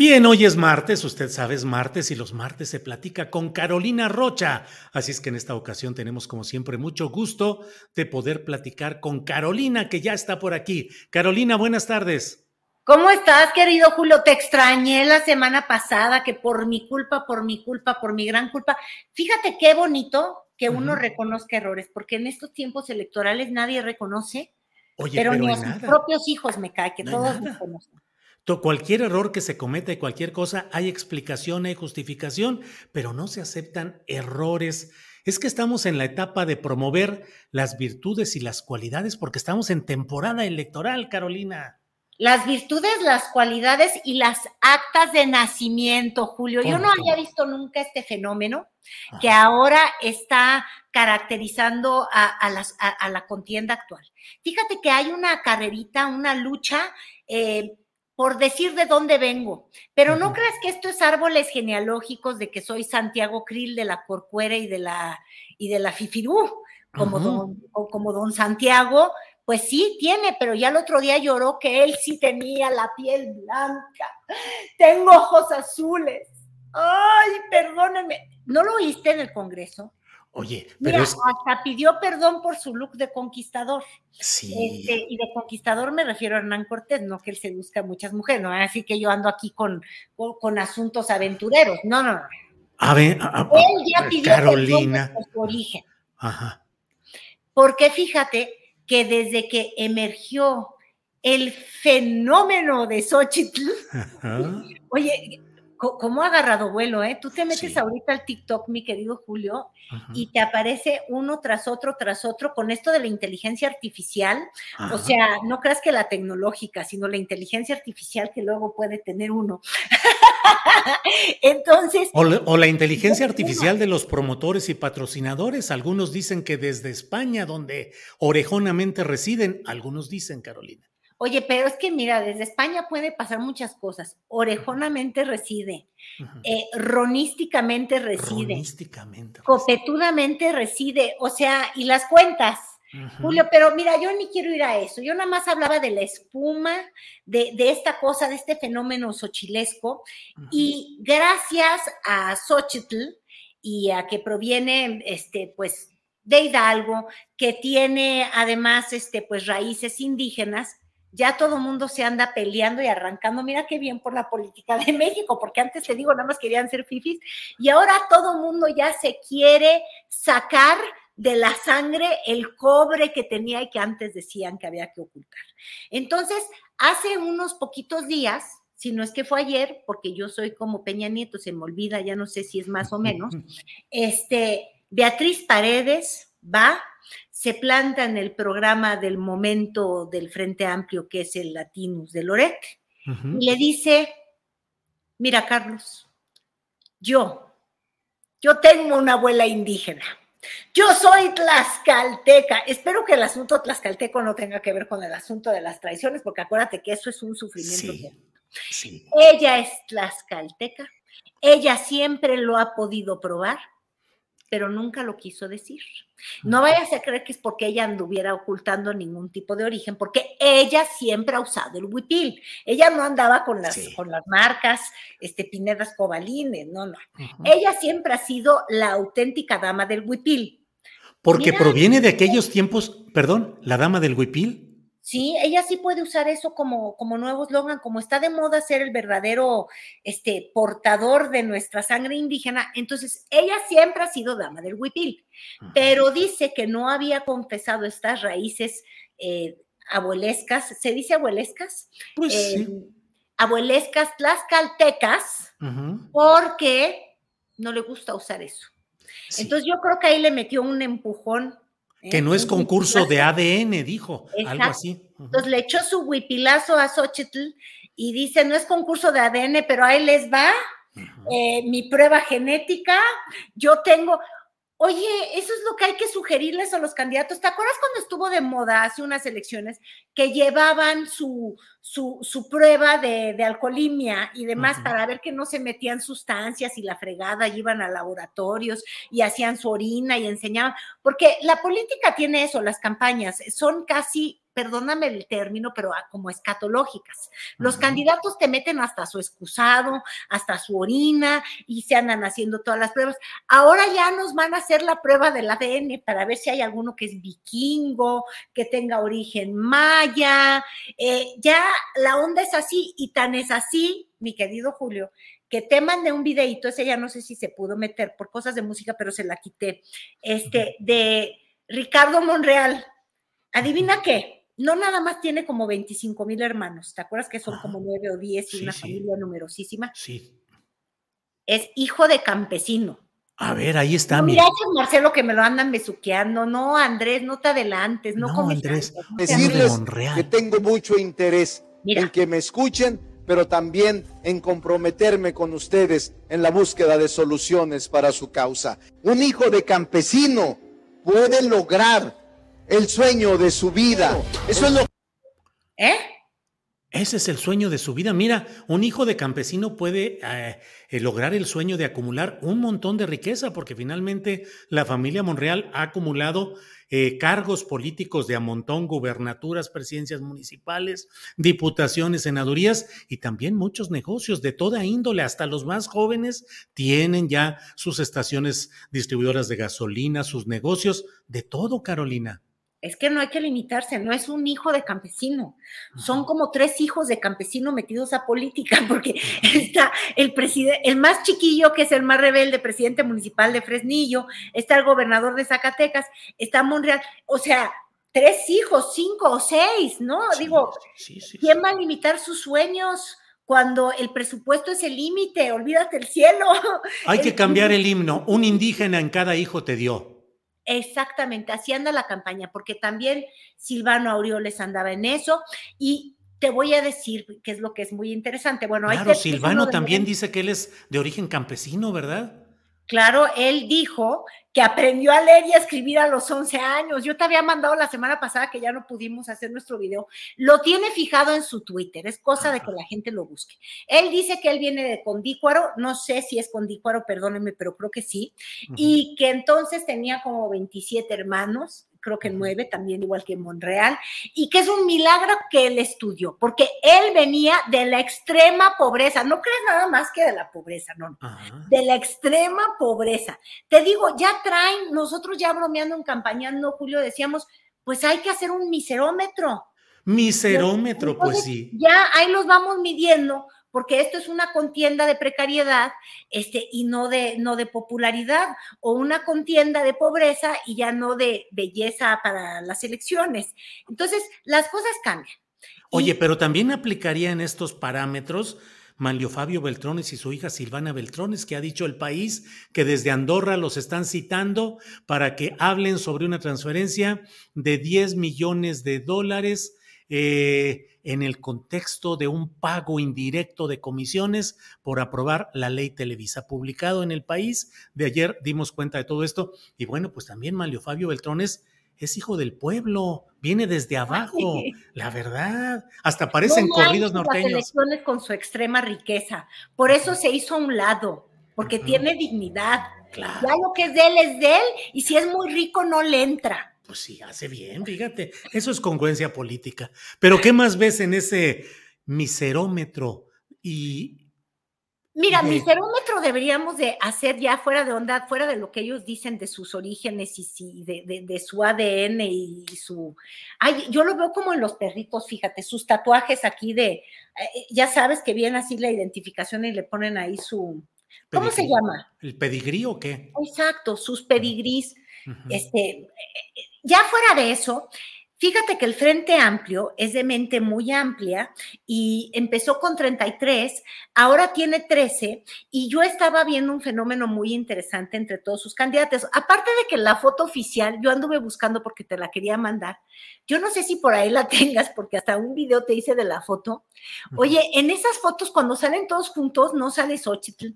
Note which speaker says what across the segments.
Speaker 1: Bien, hoy es martes, usted sabe, es martes y los martes se platica con Carolina Rocha. Así es que en esta ocasión tenemos como siempre mucho gusto de poder platicar con Carolina, que ya está por aquí. Carolina, buenas tardes.
Speaker 2: ¿Cómo estás, querido Julio? Te extrañé la semana pasada, que por mi culpa, por mi culpa, por mi gran culpa. Fíjate qué bonito que uno reconozca errores, porque en estos tiempos electorales nadie reconoce,
Speaker 1: Oye,
Speaker 2: pero,
Speaker 1: pero
Speaker 2: ni a
Speaker 1: en
Speaker 2: sus
Speaker 1: nada.
Speaker 2: propios hijos me cae, que
Speaker 1: No
Speaker 2: todos
Speaker 1: nada. Cualquier error que se cometa y cualquier cosa, hay explicación, hay justificación, pero no se aceptan errores. Es que estamos en la etapa de promover las virtudes y las cualidades porque estamos en temporada electoral, Carolina.
Speaker 2: Las virtudes, las cualidades y las actas de nacimiento, Julio. Yo
Speaker 1: ¿Cómo,
Speaker 2: no había visto nunca este fenómeno que ahora está caracterizando a, a las- a- a la contienda actual. Fíjate que hay una carrerita, una lucha eh, por decir de dónde vengo, pero no creas que esto es árboles genealógicos de que soy Santiago Krill de la Corcuera y de la, y de la Fifirú, como, don, o como don Santiago, pues sí tiene, pero ya el otro día lloró que él sí tenía la piel blanca. Tengo ojos azules. Ay, perdónenme. ¿No lo oíste en el Congreso?
Speaker 1: Oye, pero
Speaker 2: Mira,
Speaker 1: es.
Speaker 2: hasta pidió perdón por su look de conquistador.
Speaker 1: Sí.
Speaker 2: Este, y de conquistador me refiero a Hernán Cortés, no que él seduzca a muchas mujeres, no así que yo ando aquí con, con, con asuntos aventureros. No, no, no.
Speaker 1: A ver, a- a-
Speaker 2: Él ya pidió
Speaker 1: Carolina.
Speaker 2: perdón por su origen.
Speaker 1: Ajá.
Speaker 2: Porque fíjate que desde que emergió el fenómeno de Xochitl,
Speaker 1: Ajá.
Speaker 2: oye, ¿cómo ha agarrado vuelo, eh? Tú te metes
Speaker 1: Sí.
Speaker 2: ahorita al TikTok, mi querido Julio,
Speaker 1: Ajá.
Speaker 2: y te aparece uno tras otro, tras otro, con esto de la inteligencia artificial.
Speaker 1: Ajá.
Speaker 2: O sea, no creas que la tecnológica, sino la inteligencia artificial que luego puede tener uno. Entonces,
Speaker 1: O, la- o la inteligencia artificial de los promotores y patrocinadores. Algunos dicen que desde España, donde orejonamente residen, algunos dicen, Carolina.
Speaker 2: Oye, pero es que mira, desde España puede pasar muchas cosas. Orejonamente reside, eh, ronísticamente reside,
Speaker 1: Ronísticamente.
Speaker 2: copetudamente reside, o sea, y las cuentas. Julio, pero mira, yo ni quiero ir a eso. Yo nada más hablaba de la espuma, de, de esta cosa, de este fenómeno xochilesco.
Speaker 1: Ujú.
Speaker 2: Y gracias a Xochitl y a que proviene, este, pues, de Hidalgo, que tiene además, este, pues, raíces indígenas, ya todo mundo se anda peleando y arrancando. Mira qué bien por la política de México, porque antes te digo, nada más querían ser fifis, y ahora todo mundo ya se quiere sacar de la sangre el cobre que tenía y que antes decían que había que ocultar. Entonces, hace unos poquitos días, si no es que fue ayer, porque yo soy como Peña Nieto, se me olvida, ya no sé si es más o menos, este, Beatriz Paredes va, se planta en el programa del momento del Frente Amplio, que es el Latinus de Loret, y le dice, mira Carlos, yo, yo tengo una abuela indígena, yo soy tlaxcalteca, espero que el asunto tlaxcalteco no tenga que ver con el asunto de las traiciones, porque acuérdate que eso es un sufrimiento.
Speaker 1: Sí,
Speaker 2: terrible.
Speaker 1: sí.
Speaker 2: Ella es tlaxcalteca, ella siempre lo ha podido probar pero nunca lo quiso decir. No vayas a creer que es porque ella anduviera ocultando ningún tipo de origen, porque ella siempre ha usado el huipil. Ella no andaba con las, con las marcas este, Pinedas Cobalines, no, no. Ella siempre ha sido la auténtica dama del huipil.
Speaker 1: Porque proviene de aquellos tiempos, perdón, la dama del huipil.
Speaker 2: Sí, ella sí puede usar eso como, como nuevo eslogan, como está de moda ser el verdadero este, portador de nuestra sangre indígena. Entonces, ella siempre ha sido dama del huipil, pero dice que no había confesado estas raíces eh, abuelescas, ¿se dice abuelescas?
Speaker 1: Pues sí.
Speaker 2: Eh, abuelescas tlaxcaltecas, porque no le gusta usar eso. Entonces, yo creo que ahí le metió un empujón
Speaker 1: que no es concurso de ADN, dijo, algo así.
Speaker 2: Entonces le echó su huipilazo a Xochitl y dice, no es concurso de ADN, pero ahí les va eh, mi prueba genética. Yo tengo, Oye, eso es lo que hay que sugerirles a los candidatos. ¿Te acuerdas cuando estuvo de moda hace unas elecciones que llevaban su, su, prueba de, alcoholimia y demás para ver que no se metían sustancias y la fregada, iban a laboratorios y hacían su orina y enseñaban? Porque la política tiene eso, las campañas son casi perdóname el término, pero como escatológicas. Los candidatos te meten hasta su excusado, hasta su orina y se andan haciendo todas las pruebas. Ahora ya nos van a hacer la prueba del ADN para ver si hay alguno que es vikingo, que tenga origen maya. Eh, ya la onda es así y tan es así, mi querido Julio, que te mandé un videito, ese ya no sé si se pudo meter por cosas de música, pero se la quité, este, de Ricardo Monreal. ¿Adivina qué? No nada más tiene como 25 mil hermanos, ¿te acuerdas que son como nueve o diez y una familia numerosísima?
Speaker 1: Sí.
Speaker 2: Es hijo de campesino.
Speaker 1: A ver, ahí está.
Speaker 2: No, mira, Marcelo que me lo andan besuqueando. No, Andrés, no te adelantes. No,
Speaker 1: no Andrés.
Speaker 3: Decirles que tengo mucho interés en que me escuchen, pero también en comprometerme con ustedes en la búsqueda de soluciones para su causa. Un hijo de campesino puede lograr el sueño de su vida. Eso es lo
Speaker 2: ¿Eh?
Speaker 1: Ese es el sueño de su vida. Mira, un hijo de campesino puede eh, eh, lograr el sueño de acumular un montón de riqueza, porque finalmente la familia Monreal ha acumulado eh, cargos políticos de a montón, gubernaturas, presidencias municipales, diputaciones, senadurías y también muchos negocios de toda índole, hasta los más jóvenes tienen ya sus estaciones distribuidoras de gasolina, sus negocios, de todo, Carolina
Speaker 2: es que no hay que limitarse, no es un hijo de campesino, son como tres hijos de campesino metidos a política, porque está el presidente, el más chiquillo, que es el más rebelde, presidente municipal de Fresnillo, está el gobernador de Zacatecas, está Monreal, o sea, tres hijos, cinco o seis, ¿no? Digo, ¿quién va a limitar sus sueños? Cuando el presupuesto es el límite, olvídate el cielo.
Speaker 1: Hay que cambiar el himno. Un indígena en cada hijo te dio.
Speaker 2: Exactamente, así anda la campaña, porque también Silvano Aureoles andaba en eso y te voy a decir qué es lo que es muy interesante. Bueno,
Speaker 1: claro, Silvano también dice que él es de origen campesino, ¿verdad?
Speaker 2: Claro, él dijo que aprendió a leer y a escribir a los 11 años. Yo te había mandado la semana pasada que ya no pudimos hacer nuestro video. Lo tiene fijado en su Twitter, es cosa de que la gente lo busque. Él dice que él viene de Condícuaro, no sé si es Condícuaro, perdónenme, pero creo que sí, y que entonces tenía como 27 hermanos creo que nueve, también igual que Monreal, y que es un milagro que él estudió, porque él venía de la extrema pobreza, no crees nada más que de la pobreza, no, de la extrema pobreza. Te digo, ya traen, nosotros ya bromeando en campaña, no, Julio, decíamos, pues hay que hacer un miserómetro.
Speaker 1: Miserómetro, pues sí.
Speaker 2: Ya ahí los vamos midiendo porque esto es una contienda de precariedad este, y no de, no de popularidad, o una contienda de pobreza y ya no de belleza para las elecciones. Entonces, las cosas cambian.
Speaker 1: Oye, pero también aplicaría en estos parámetros Manlio Fabio Beltrones y su hija Silvana Beltrones, que ha dicho el país que desde Andorra los están citando para que hablen sobre una transferencia de 10 millones de dólares eh, en el contexto de un pago indirecto de comisiones por aprobar la ley Televisa, publicado en el país. De ayer dimos cuenta de todo esto. Y bueno, pues también Manlio Fabio Beltrones es hijo del pueblo, viene desde abajo, la verdad. Hasta parecen corridos norteños.
Speaker 2: Las elecciones con su extrema riqueza. Por eso se hizo a un lado, porque tiene dignidad Claro. Ya lo que es de él es de él y si es muy rico no le entra.
Speaker 1: Pues sí, hace bien, fíjate. Eso es congruencia política. Pero ¿qué más ves en ese miserómetro? Y,
Speaker 2: Mira, miserómetro deberíamos de hacer ya fuera de onda, fuera de lo que ellos dicen de sus orígenes y de, su ADN y su... Ay, yo lo veo como en los perritos, fíjate, sus tatuajes aquí de, eh, ya sabes que viene así la identificación y le ponen ahí su... ¿Cómo se llama?
Speaker 1: ¿El pedigrí o qué?
Speaker 2: Exacto, sus pedigrís. Este, ya fuera de eso, Fíjate que el Frente Amplio es de mente muy amplia y empezó con 33, ahora tiene 13 y yo estaba viendo un fenómeno muy interesante entre todos sus candidatos. Aparte de que la foto oficial, yo anduve buscando porque te la quería mandar. Yo no sé si por ahí la tengas porque hasta un video te hice de la foto. Oye, en esas fotos cuando salen todos juntos no sale Xochitl.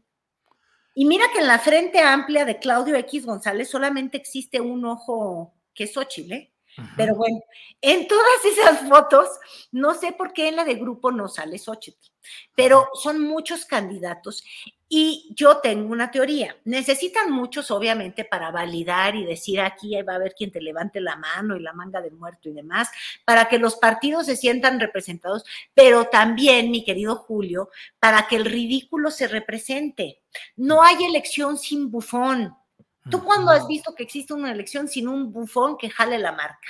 Speaker 2: Y mira que en la Frente Amplia de Claudio X González solamente existe un ojo que es Xochitl, ¿eh? Pero bueno, en todas esas fotos, no sé por qué en la de grupo no sale Xochitl, pero son muchos candidatos y yo tengo una teoría. Necesitan muchos, obviamente, para validar y decir aquí va a haber quien te levante la mano y la manga de muerto y demás, para que los partidos se sientan representados, pero también, mi querido Julio, para que el ridículo se represente. No hay elección sin bufón. ¿Tú cuándo has visto que existe una elección sin un bufón que jale la marca?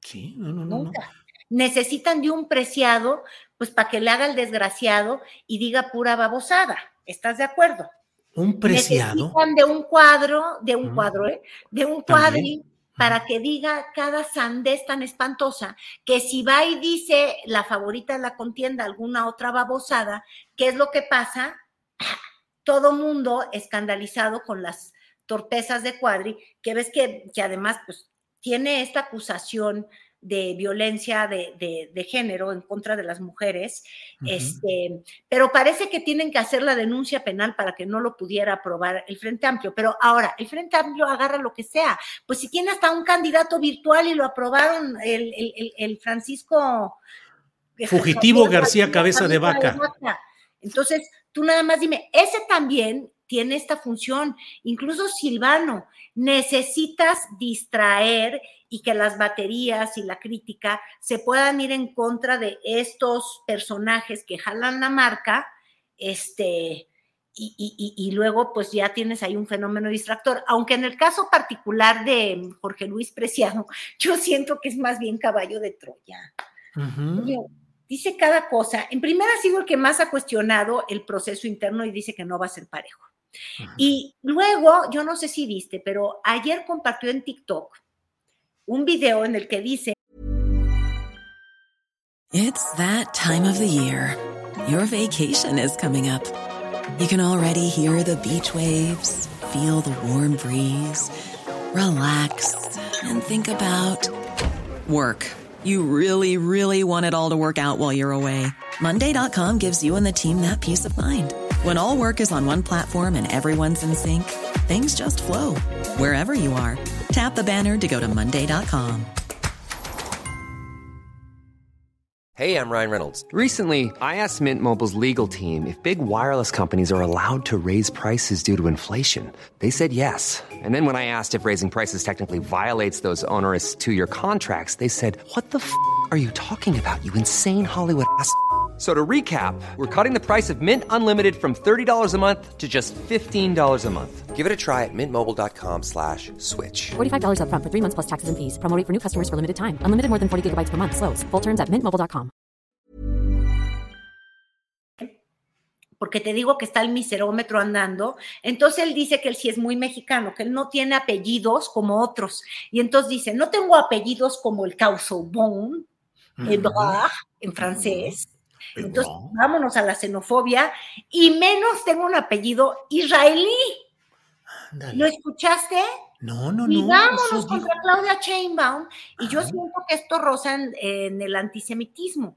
Speaker 1: Sí, no, no, Nunca.
Speaker 2: Necesitan de un preciado, pues para que le haga el desgraciado y diga pura babosada. ¿Estás de acuerdo?
Speaker 1: Un preciado.
Speaker 2: Necesitan de un cuadro, de un cuadro, ¿eh? De un cuadri para que diga cada sandez tan espantosa que si va y dice la favorita de la contienda alguna otra babosada, ¿qué es lo que pasa? Todo mundo escandalizado con las torpezas de Cuadri, que ves que, que además pues, tiene esta acusación de violencia de, de, género en contra de las mujeres, este, pero parece que tienen que hacer la denuncia penal para que no lo pudiera aprobar el Frente Amplio. Pero ahora, el Frente Amplio agarra lo que sea. Pues si tiene hasta un candidato virtual y lo aprobaron el, el, el Francisco...
Speaker 1: Fugitivo García Cabeza de vaca.
Speaker 2: Entonces, tú nada más dime, ese también tiene esta función. Incluso Silvano, necesitas distraer y que las baterías y la crítica se puedan ir en contra de estos personajes que jalan la marca, este, y, luego pues ya tienes ahí un fenómeno distractor. Aunque en el caso particular de Jorge Luis Preciado, yo siento que es más bien caballo de Troya. Dice cada cosa. En primera ha sido el que más ha cuestionado el proceso interno y dice que no va a ser parejo. Y luego, yo no sé si viste, pero ayer compartió en TikTok un video en el que dice
Speaker 4: It's that time of the year. Your vacation is coming up. You can already hear the beach waves, feel the warm breeze, relax and think about work. You really, really want it all to work out while you're away. Monday.com gives you and the team that peace of mind. When all work is on one platform and everyone's in sync, things just flow wherever you are. Tap the banner to go to Monday.com.
Speaker 5: Hey, I'm Ryan Reynolds. Recently, I asked Mint Mobile's legal team if big wireless companies are allowed to raise prices due to inflation. They said yes. And then when I asked if raising prices technically violates those onerous two year contracts, they said, What the f are you talking about, you insane Hollywood ass? So to recap, we're cutting the price of Mint Unlimited from $30 a month to just $15 a month. Give it a try at mintmobile.com slash switch.
Speaker 6: $45 up front for three months plus taxes and fees. Promoting for new customers for limited time. Unlimited more than 40 gigabytes per month. Slows. Full terms at mintmobile.com.
Speaker 2: Porque te digo que está el miserómetro andando. Entonces él dice que él sí es muy mexicano, que él no tiene apellidos como otros. Y entonces dice, no tengo apellidos como el Causebon, mm -hmm. en francés. Entonces, vámonos a la xenofobia y menos tengo un apellido israelí. ¿Lo escuchaste?
Speaker 1: No, no, no.
Speaker 2: Y vámonos contra Claudia Chainbaum. Y yo siento que esto roza en, el antisemitismo.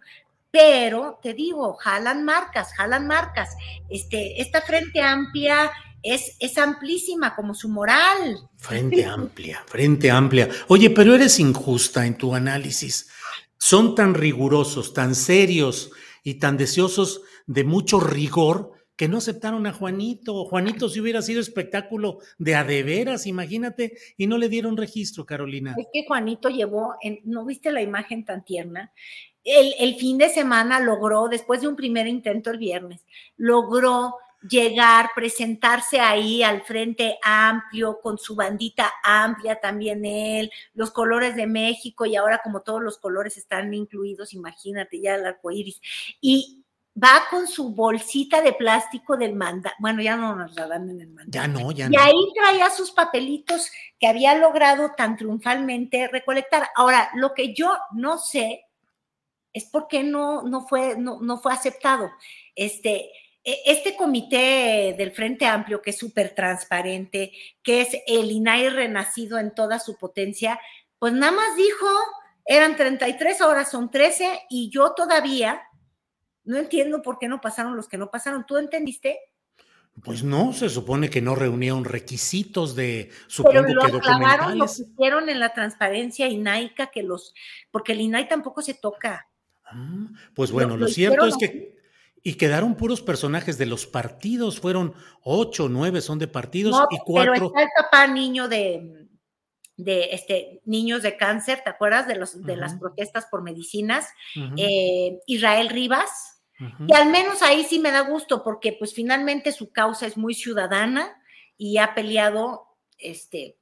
Speaker 2: Pero te digo, jalan marcas, jalan marcas. Este, esta frente amplia es, es amplísima como su moral.
Speaker 1: Frente amplia, frente amplia. Oye, pero eres injusta en tu análisis. Son tan rigurosos, tan serios y tan deseosos de mucho rigor que no aceptaron a Juanito. Juanito si hubiera sido espectáculo de adeveras, imagínate, y no le dieron registro, Carolina.
Speaker 2: Es que Juanito llevó, ¿no viste la imagen tan tierna? El fin de semana logró, después de un primer intento el viernes, logró llegar, presentarse ahí al frente amplio, con su bandita amplia también él, los colores de México y ahora como todos los colores están incluidos, imagínate ya el arco iris. Y va con su bolsita de plástico del mandato. Bueno, ya no nos la dan en el mandato.
Speaker 1: Ya no, ya no.
Speaker 2: Y ahí traía sus papelitos que había logrado tan triunfalmente recolectar. Ahora, lo que yo no sé es por qué no, no, fue, no, no fue aceptado. Este, este comité del Frente Amplio, que es súper transparente, que es el INAI renacido en toda su potencia, pues nada más dijo, eran 33, ahora son 13, y yo todavía no entiendo por qué no pasaron los que no pasaron. ¿Tú entendiste?
Speaker 1: Pues no, se supone que no reunieron requisitos de
Speaker 2: supongo Pero lo que documentales. lo pusieron en la transparencia INAICA que los, porque el INAI tampoco se toca.
Speaker 1: Ah, pues bueno, lo, cierto es que y quedaron puros personajes de los partidos, fueron ocho, nueve son de partidos y cuatro. Pero
Speaker 2: está el papá niño de, de este, niños de cáncer, ¿te acuerdas de, los, de las protestas por medicinas? Eh, Israel Rivas, y al menos ahí sí me da gusto porque pues finalmente su causa es muy ciudadana y ha peleado, este,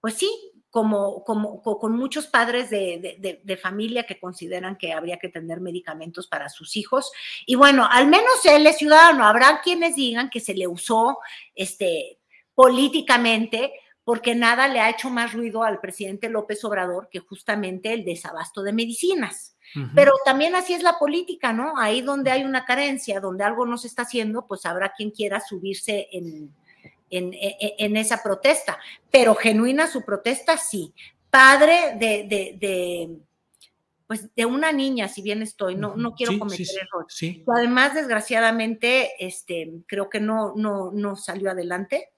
Speaker 2: pues sí, como, como, con muchos padres de, familia que consideran que habría que tener medicamentos para sus hijos. Y bueno, al menos él es ciudadano. Habrá quienes digan que se le usó este, políticamente porque nada le ha hecho más ruido al presidente López Obrador que justamente el desabasto de medicinas. Pero también así es la política, ¿no? Ahí donde hay una carencia, donde algo no se está haciendo, pues habrá quien quiera subirse en, e, e, en, esa protesta, pero genuina su protesta, sí. Padre de, de, pues de una niña, si bien estoy, no, no quiero cometer errores. Además, desgraciadamente, este, creo que no, no, no salió adelante.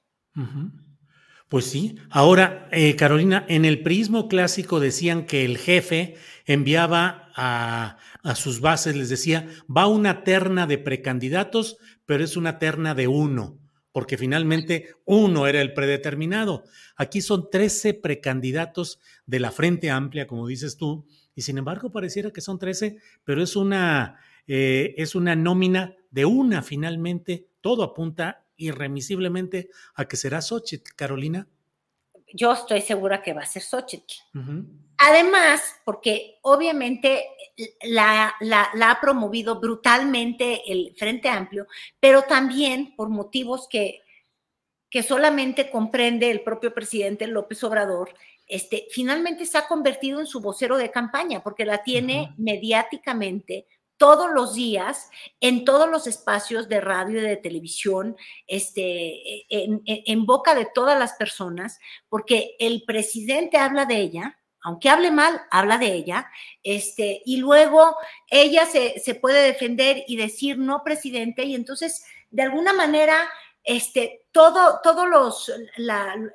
Speaker 1: Pues sí. Ahora, eh, Carolina, en el prismo clásico decían que el jefe enviaba a, a, sus bases, les decía, va una terna de precandidatos, pero es una terna de uno porque finalmente uno era el predeterminado. Aquí son 13 precandidatos de la Frente Amplia, como dices tú, y sin embargo pareciera que son 13, pero es una, eh, es una nómina de una finalmente. Todo apunta irremisiblemente a que será Xochitl, Carolina.
Speaker 2: Yo estoy segura que va a ser Xochitl. Además, porque obviamente la, ha promovido brutalmente el Frente Amplio, pero también por motivos que, que solamente comprende el propio presidente López Obrador, este, finalmente se ha convertido en su vocero de campaña, porque la tiene mediáticamente todos los días en todos los espacios de radio y de televisión, este, en, en, boca de todas las personas, porque el presidente habla de ella, aunque hable mal, habla de ella, este, y luego ella se, puede defender y decir no, presidente, y entonces, de alguna manera, este, todo, todos los,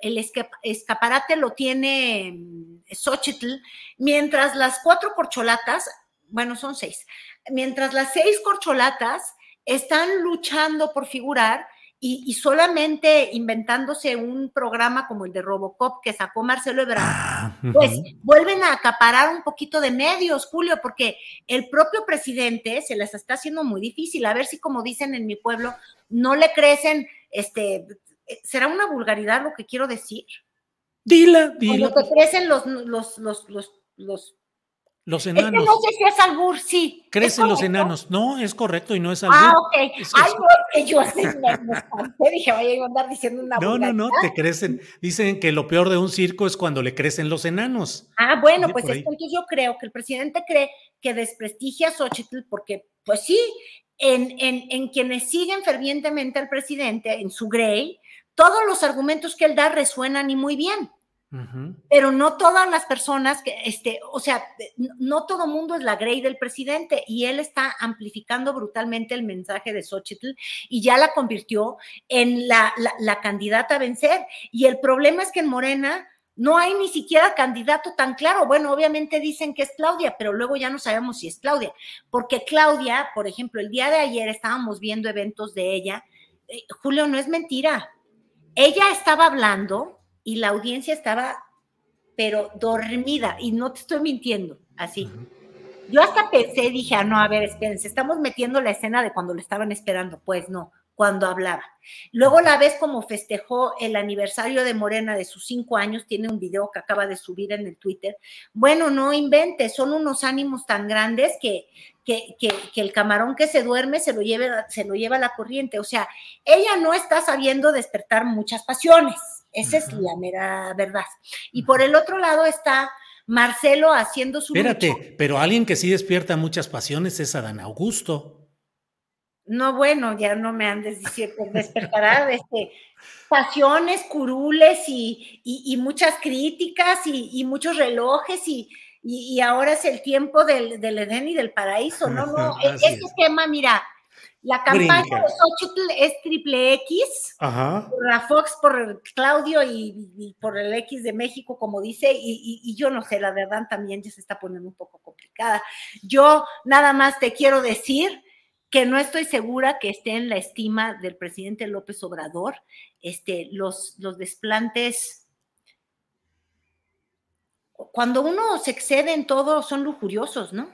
Speaker 2: el escaparate lo tiene mm, Xochitl, mientras las cuatro corcholatas, bueno, son seis, mientras las seis corcholatas están luchando por figurar, y, solamente inventándose un programa como el de Robocop que sacó Marcelo Ebrard, ah, pues vuelven a acaparar un poquito de medios, Julio, porque el propio presidente se les está haciendo muy difícil. A ver si, como dicen en mi pueblo, no le crecen, este, será una vulgaridad lo que quiero decir.
Speaker 1: Dila, dila.
Speaker 2: Como que crecen los, los, los, los, los
Speaker 1: los enanos.
Speaker 2: Es que no sé si es albur, sí.
Speaker 1: Crecen los enanos. No, es correcto y no es albur. Ah,
Speaker 2: ok. Ay, no, que yo así me, me dije, vaya a andar diciendo una
Speaker 1: No, no, no, te crecen. Dicen que lo peor de un circo es cuando le crecen los enanos.
Speaker 2: Ah, bueno, pues entonces yo creo que el presidente cree que desprestigia a Xochitl porque, pues sí, en, en, en quienes siguen fervientemente al presidente, en su grey, todos los argumentos que él da resuenan y muy bien. Pero no todas las personas que, este, o sea, no todo mundo es la Grey del presidente y él está amplificando brutalmente el mensaje de Xochitl y ya la convirtió en la, la, candidata a vencer. Y el problema es que en Morena, no hay ni siquiera candidato tan claro. Bueno, obviamente dicen que es Claudia, pero luego ya no sabemos si es Claudia, porque Claudia, por ejemplo, el día de ayer estábamos viendo eventos de ella. Eh, Julio, no es mentira. Ella estaba hablando y la audiencia estaba, pero dormida, y no te estoy mintiendo, así. Yo hasta pensé, dije, ah, no, a ver, espérense, estamos metiendo la escena de cuando le estaban esperando. Pues no, cuando hablaba. Luego la vez como festejó el aniversario de Morena de sus cinco años, tiene un video que acaba de subir en el Twitter. Bueno, no inventes, son unos ánimos tan grandes que, que, que, el camarón que se duerme se lo, lleve, se lo lleva a la corriente. O sea, ella no está sabiendo despertar muchas pasiones. Esa es la mera verdad. Y por el otro lado está Marcelo haciendo su.
Speaker 1: Espérate, pero alguien que sí despierta muchas pasiones es Adán Augusto.
Speaker 2: No, bueno, ya no me andes diciendo, despertará este, pasiones, curules y, muchas críticas y, muchos relojes y, y, ahora es el tiempo del, Edén y del paraíso, ¿no? No, e, este tema, mira, la campaña de Xochitl es triple X, por la Fox, por Claudio y, por el X de México, como dice, y, yo no sé, la verdad también ya se está poniendo un poco complicada. Yo nada más te quiero decir que no estoy segura que esté en la estima del presidente López Obrador, este, los, los desplantes. Cuando uno se excede en todo, son lujuriosos, ¿no?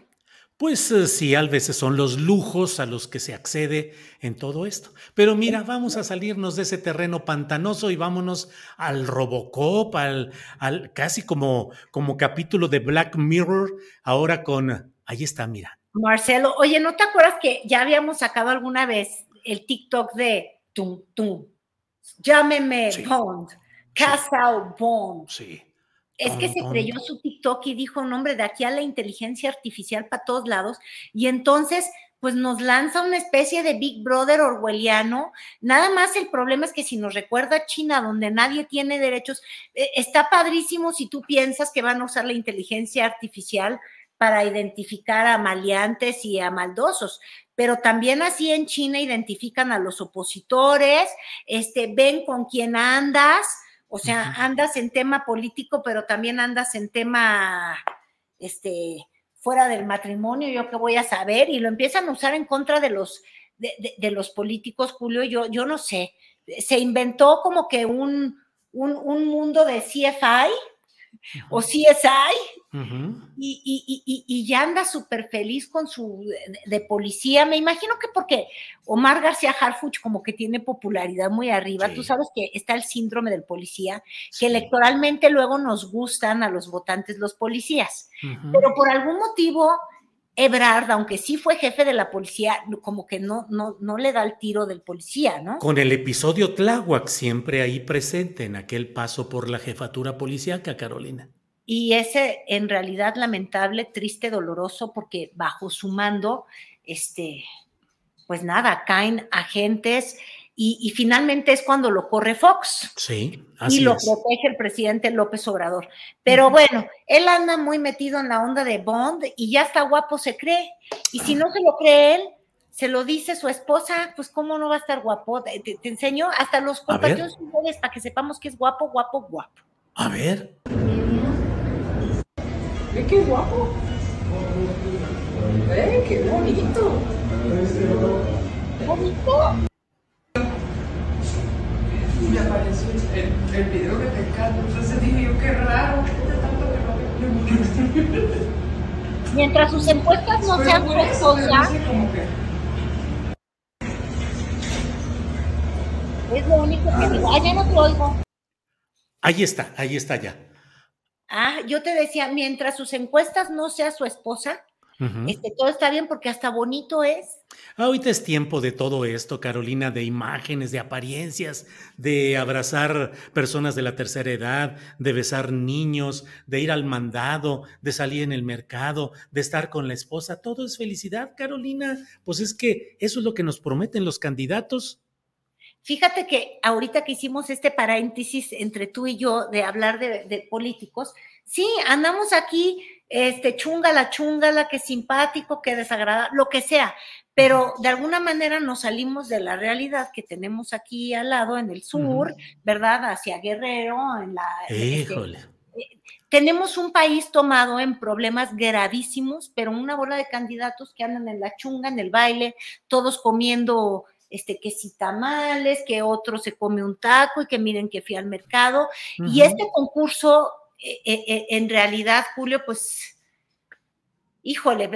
Speaker 1: Pues eh, sí, a veces son los lujos a los que se accede en todo esto. Pero mira, vamos a salirnos de ese terreno pantanoso y vámonos al Robocop, al, al casi como, como capítulo de Black Mirror, ahora con, ahí está, mira,
Speaker 2: Marcelo, oye, ¿no te acuerdas que ya habíamos sacado alguna vez el TikTok de tum, tum? Llámeme Bond, Casal Bond.
Speaker 1: Sí.
Speaker 2: Es que se creyó su TikTok y dijo, nombre, de aquí a la inteligencia artificial para todos lados. Y entonces, pues nos lanza una especie de Big Brother orwelliano. Nada más el problema es que si nos recuerda a China, donde nadie tiene derechos, eh, está padrísimo si tú piensas que van a usar la inteligencia artificial para identificar a maleantes y a maldosos, pero también así en China identifican a los opositores, este, ven con quién andas, o sea, andas en tema político, pero también andas en tema, este, fuera del matrimonio, yo qué voy a saber, y lo empiezan a usar en contra de los, de, los políticos, Julio, yo, yo no sé, se inventó como que un, un, un mundo de CFI, o CSI, y, ya anda súper feliz con su de, policía. Me imagino que porque Omar García Harfuch como que tiene popularidad muy arriba, tú sabes que está el síndrome del policía, que electoralmente luego nos gustan a los votantes los policías, pero por algún motivo Ebrard, aunque sí fue jefe de la policía, como que no, no, no le da el tiro del policía, ¿no?
Speaker 1: Con el episodio Tláhuac siempre ahí presente en aquel paso por la jefatura policíaca, Carolina.
Speaker 2: Y ese en realidad lamentable, triste, doloroso, porque bajo su mando, este, pues nada, caen agentes y, finalmente es cuando lo corre Fox.
Speaker 1: Sí,
Speaker 2: así Y lo protege el presidente López Obrador. Pero bueno, él anda muy metido en la onda de Bond y ya está guapo, se cree. Y si no se lo cree él, se lo dice su esposa, pues cómo no va a estar guapo. Te, enseño hasta los compañeros para que sepamos que es guapo, guapo, guapo.
Speaker 1: A ver.
Speaker 7: ¿Ve qué guapo? ¿Eh? ¡Qué bonito!
Speaker 2: ¿Bonito?
Speaker 7: Me apareció el, el video de pecado. Entonces dije yo, qué raro, tanto que no
Speaker 2: Mientras sus encuestas no sean su esposa. Es lo único que digo. Ah, ya no te oigo.
Speaker 1: Ahí está, ahí está ya.
Speaker 2: Ah, yo te decía, mientras sus encuestas no sea su esposa, este, todo está bien porque hasta bonito es.
Speaker 1: Ahorita es tiempo de todo esto, Carolina, de imágenes, de apariencias, de abrazar personas de la tercera edad, de besar niños, de ir al mandado, de salir en el mercado, de estar con la esposa. Todo es felicidad, Carolina. Pues es que eso es lo que nos prometen los candidatos.
Speaker 2: Fíjate que ahorita que hicimos este paréntesis entre tú y yo de hablar de, de políticos, sí, andamos aquí este, chungala, chungala, que simpático, que desagradable, lo que sea, pero de alguna manera nos salimos de la realidad que tenemos aquí al lado, en el sur, ¿verdad? Hacia Guerrero, en la...
Speaker 1: Este, Híjole.
Speaker 2: tenemos un país tomado en problemas gravísimos, pero una bola de candidatos que andan en la chunga, en el baile, todos comiendo este, que si tamales, que otro se come un taco y que miren que fui al mercado. Y este concurso, eh, eh, eh, en realidad, Julio, pues, híjole,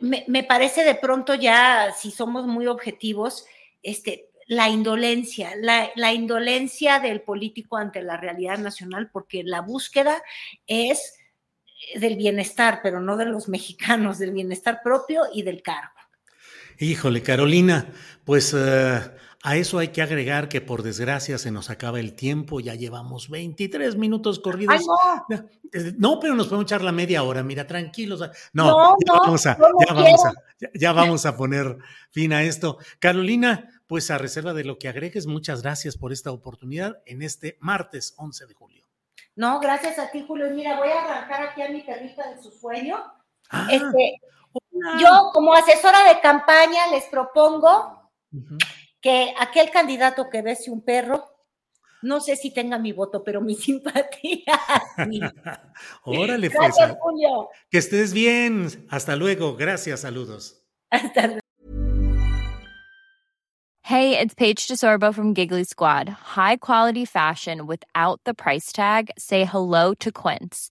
Speaker 2: me, parece de pronto ya, si somos muy objetivos, este, la indolencia, la, indolencia del político ante la realidad nacional, porque la búsqueda es del bienestar, pero no de los mexicanos, del bienestar propio y del cargo.
Speaker 1: Híjole, Carolina, pues eh, a eso hay que agregar que por desgracia se nos acaba el tiempo, ya llevamos 23 minutos corridos. no. pero nos podemos echar la media hora, mira, tranquilos. No, ya, vamos, a, ya vamos a poner fin a esto. Carolina, pues a reserva de lo que agregues, muchas gracias por esta oportunidad en este martes 11 de julio.
Speaker 2: No, gracias a ti, Julio. Mira, voy a arrancar aquí a mi perrita de su sueño. Ah, este, yo, como asesora de campaña, les propongo que aquel candidato que bese un perro, no sé si tenga mi voto, pero mi simpatía.
Speaker 1: Órale, pues, Gracias, Julio. Que estés bien. Hasta luego. Gracias, saludos. Hasta luego.
Speaker 8: Hey, it's Paige DeSorbo from Giggly Squad. High quality fashion without the price tag. Say hello to Quince.